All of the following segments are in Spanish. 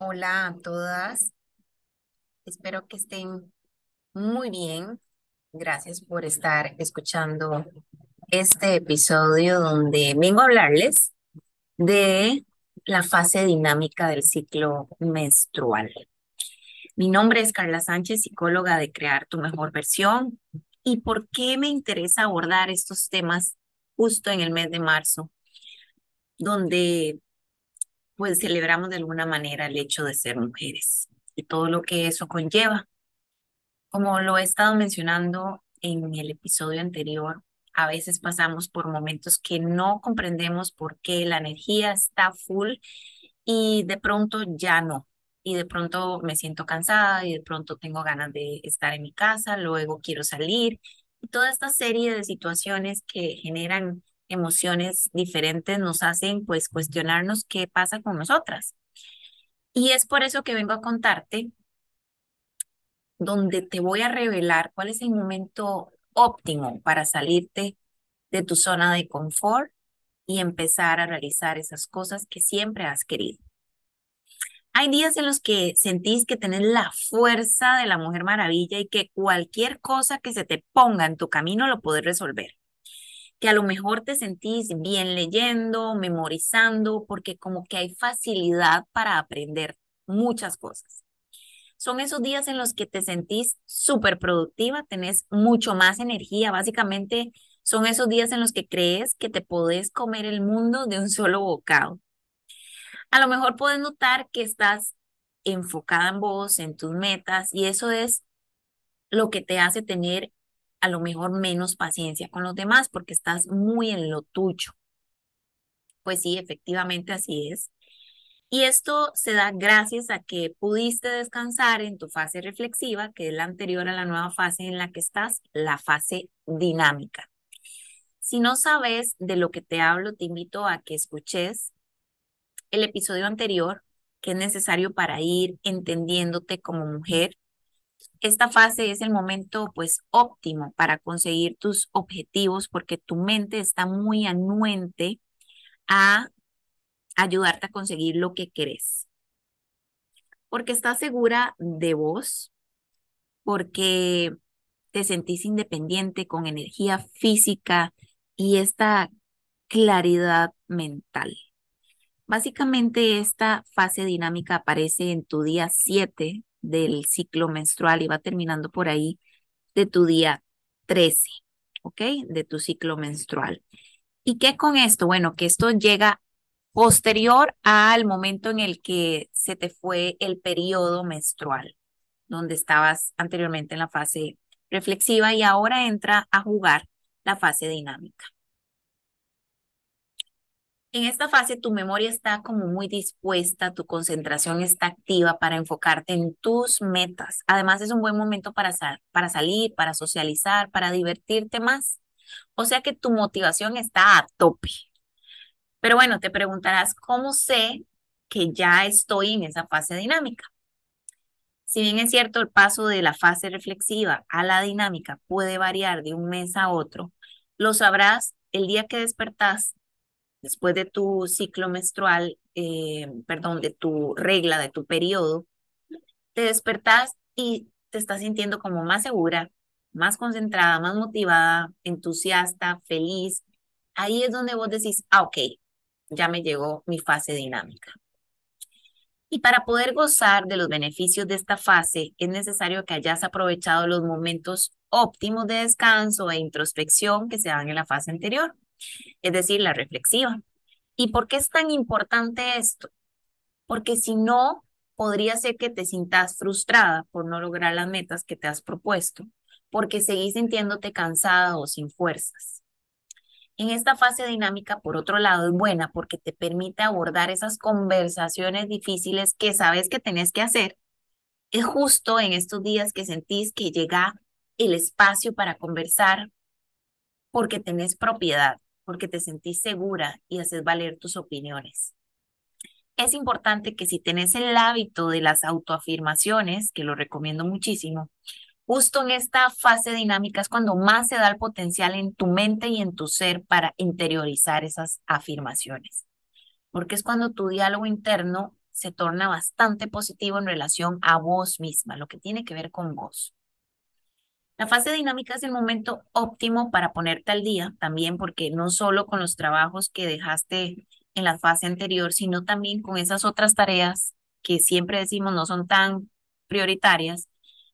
Hola a todas, espero que estén muy bien. Gracias por estar escuchando este episodio donde vengo a hablarles de la fase dinámica del ciclo menstrual. Mi nombre es Carla Sánchez, psicóloga de Crear tu mejor versión. ¿Y por qué me interesa abordar estos temas justo en el mes de marzo, donde pues celebramos de alguna manera el hecho de ser mujeres y todo lo que eso conlleva? Como lo he estado mencionando en el episodio anterior, a veces pasamos por momentos que no comprendemos por qué la energía está full y de pronto ya no. Y de pronto me siento cansada y de pronto tengo ganas de estar en mi casa, luego quiero salir. Y toda esta serie de situaciones que generan emociones diferentes nos hacen pues cuestionarnos qué pasa con nosotras. Y es por eso que vengo a contarte donde te voy a revelar cuál es el momento óptimo para salirte de tu zona de confort y empezar a realizar esas cosas que siempre has querido. Hay días en los que sentís que tenés la fuerza de la Mujer Maravilla y que cualquier cosa que se te ponga en tu camino lo puedes resolver. Que a lo mejor te sentís bien leyendo, memorizando, porque como que hay facilidad para aprender muchas cosas son esos días en los que te sentís súper productiva, tenés mucho más energía. Básicamente son esos días en los que crees que te podés comer el mundo de un solo bocado. A lo mejor puedes notar que estás enfocada en vos, en tus metas, y eso es lo que te hace tener a lo mejor menos paciencia con los demás porque estás muy en lo tuyo. Pues sí, efectivamente así es. Y esto se da gracias a que pudiste descansar en tu fase reflexiva, que es la anterior a la nueva fase en la que estás, la fase dinámica. Si no sabes de lo que te hablo, te invito a que escuches el episodio anterior, que es necesario para ir entendiéndote como mujer. Esta fase es el momento pues óptimo para conseguir tus objetivos porque tu mente está muy anuente a ayudarte a conseguir lo que querés. Porque estás segura de vos, porque te sentís independiente con energía física y esta claridad mental. Básicamente esta fase dinámica aparece en tu día 7 del ciclo menstrual y va terminando por ahí de tu día 13, ¿ok? De tu ciclo menstrual. ¿Y qué con esto? Bueno, que esto llega posterior al momento en el que se te fue el periodo menstrual, donde estabas anteriormente en la fase reflexiva y ahora entra a jugar la fase dinámica. En esta fase tu memoria está como muy dispuesta, tu concentración está activa para enfocarte en tus metas. Además es un buen momento para, para salir, para socializar, para divertirte más. O sea que tu motivación está a tope. Pero bueno, te preguntarás, ¿cómo sé que ya estoy en esa fase dinámica? Si bien es cierto, el paso de la fase reflexiva a la dinámica puede variar de un mes a otro, lo sabrás el día que despertás después de tu ciclo menstrual, eh, perdón, de tu regla, de tu periodo, te despertás y te estás sintiendo como más segura, más concentrada, más motivada, entusiasta, feliz. Ahí es donde vos decís, ah, ok, ya me llegó mi fase dinámica. Y para poder gozar de los beneficios de esta fase, es necesario que hayas aprovechado los momentos óptimos de descanso e introspección que se dan en la fase anterior, es decir, la reflexiva. ¿Y por qué es tan importante esto? Porque si no, podría ser que te sientas frustrada por no lograr las metas que te has propuesto, porque seguís sintiéndote cansada o sin fuerzas. En esta fase dinámica, por otro lado, es buena porque te permite abordar esas conversaciones difíciles que sabes que tenés que hacer. Es justo en estos días que sentís que llega el espacio para conversar porque tenés propiedad, porque te sentís segura y haces valer tus opiniones. Es importante que si tenés el hábito de las autoafirmaciones, que lo recomiendo muchísimo, Justo en esta fase dinámica es cuando más se da el potencial en tu mente y en tu ser para interiorizar esas afirmaciones. Porque es cuando tu diálogo interno se torna bastante positivo en relación a vos misma, lo que tiene que ver con vos. La fase dinámica es el momento óptimo para ponerte al día, también porque no solo con los trabajos que dejaste en la fase anterior, sino también con esas otras tareas que siempre decimos no son tan prioritarias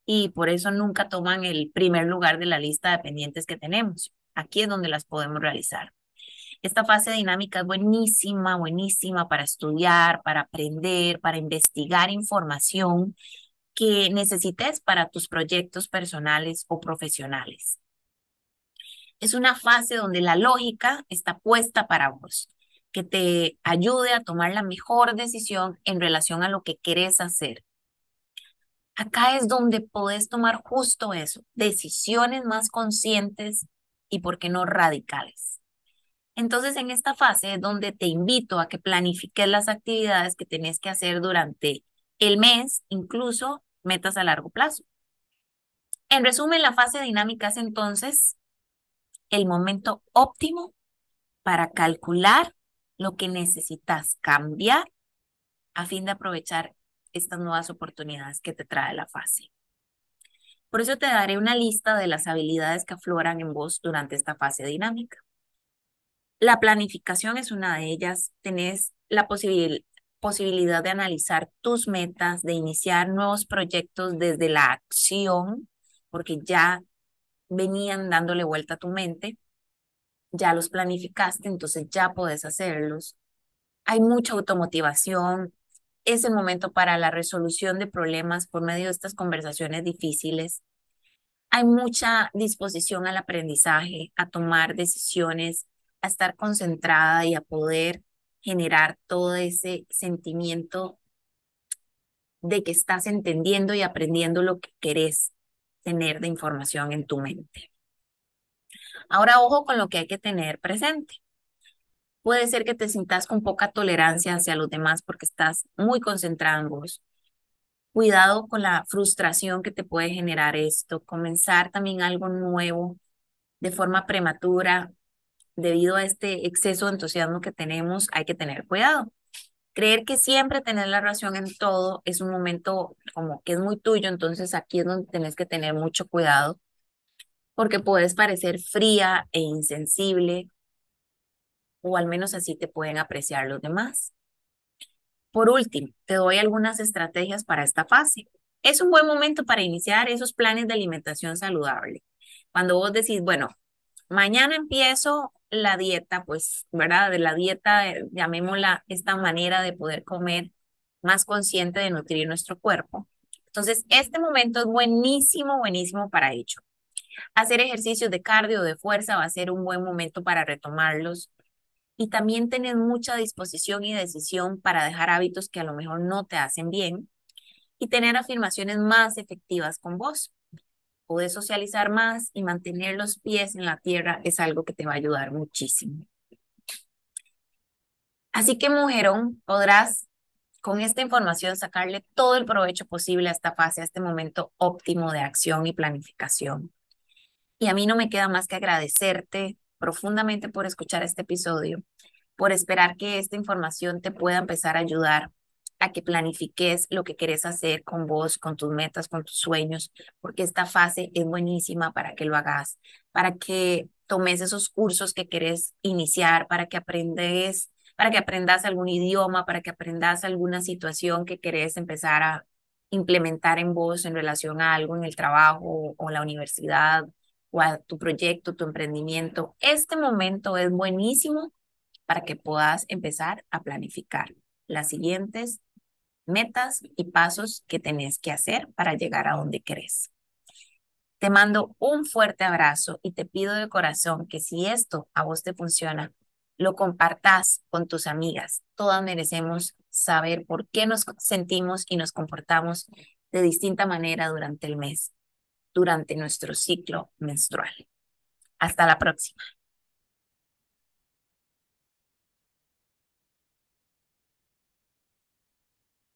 y por eso nunca toman el primer lugar de la lista de pendientes que tenemos. Aquí es donde las podemos realizar. Esta fase dinámica es buenísima, buenísima para estudiar, para aprender, para investigar información que necesites para tus proyectos personales o profesionales. Es una fase donde la lógica está puesta para vos, que te ayude a tomar la mejor decisión en relación a lo que querés hacer. Acá es donde podés tomar justo eso, decisiones más conscientes y, por qué no, radicales. Entonces, en esta fase es donde te invito a que planifiques las actividades que tenés que hacer durante el mes, incluso metas a largo plazo. En resumen, la fase dinámica es entonces el momento óptimo para calcular lo que necesitas cambiar a fin de aprovechar estas nuevas oportunidades que te trae la fase. Por eso te daré una lista de las habilidades que afloran en vos durante esta fase dinámica. La planificación es una de ellas. Tenés la posibilidad posibilidad de analizar tus metas, de iniciar nuevos proyectos desde la acción, porque ya venían dándole vuelta a tu mente, ya los planificaste, entonces ya puedes hacerlos. Hay mucha automotivación, es el momento para la resolución de problemas por medio de estas conversaciones difíciles. Hay mucha disposición al aprendizaje, a tomar decisiones, a estar concentrada y a poder generar todo ese sentimiento de que estás entendiendo y aprendiendo lo que querés tener de información en tu mente. Ahora, ojo con lo que hay que tener presente. Puede ser que te sientas con poca tolerancia hacia los demás porque estás muy concentrado en vos. Cuidado con la frustración que te puede generar esto. Comenzar también algo nuevo de forma prematura debido a este exceso de entusiasmo que tenemos, hay que tener cuidado. Creer que siempre tener la razón en todo es un momento como que es muy tuyo, entonces aquí es donde tenés que tener mucho cuidado, porque puedes parecer fría e insensible, o al menos así te pueden apreciar los demás. Por último, te doy algunas estrategias para esta fase. Es un buen momento para iniciar esos planes de alimentación saludable. Cuando vos decís, bueno, mañana empiezo la dieta, pues, ¿verdad? De la dieta, eh, llamémosla esta manera de poder comer más consciente de nutrir nuestro cuerpo. Entonces, este momento es buenísimo, buenísimo para ello. Hacer ejercicios de cardio, de fuerza, va a ser un buen momento para retomarlos. Y también tener mucha disposición y decisión para dejar hábitos que a lo mejor no te hacen bien y tener afirmaciones más efectivas con vos poder socializar más y mantener los pies en la tierra es algo que te va a ayudar muchísimo. Así que, mujerón, podrás con esta información sacarle todo el provecho posible a esta fase, a este momento óptimo de acción y planificación. Y a mí no me queda más que agradecerte profundamente por escuchar este episodio, por esperar que esta información te pueda empezar a ayudar a que planifiques lo que quieres hacer con vos, con tus metas, con tus sueños, porque esta fase es buenísima para que lo hagas, para que tomes esos cursos que quieres iniciar, para que aprendes, para que aprendas algún idioma, para que aprendas alguna situación que querés empezar a implementar en vos en relación a algo en el trabajo o la universidad o a tu proyecto, tu emprendimiento. Este momento es buenísimo para que puedas empezar a planificar las siguientes metas y pasos que tenés que hacer para llegar a donde querés. Te mando un fuerte abrazo y te pido de corazón que si esto a vos te funciona, lo compartas con tus amigas. Todas merecemos saber por qué nos sentimos y nos comportamos de distinta manera durante el mes, durante nuestro ciclo menstrual. Hasta la próxima.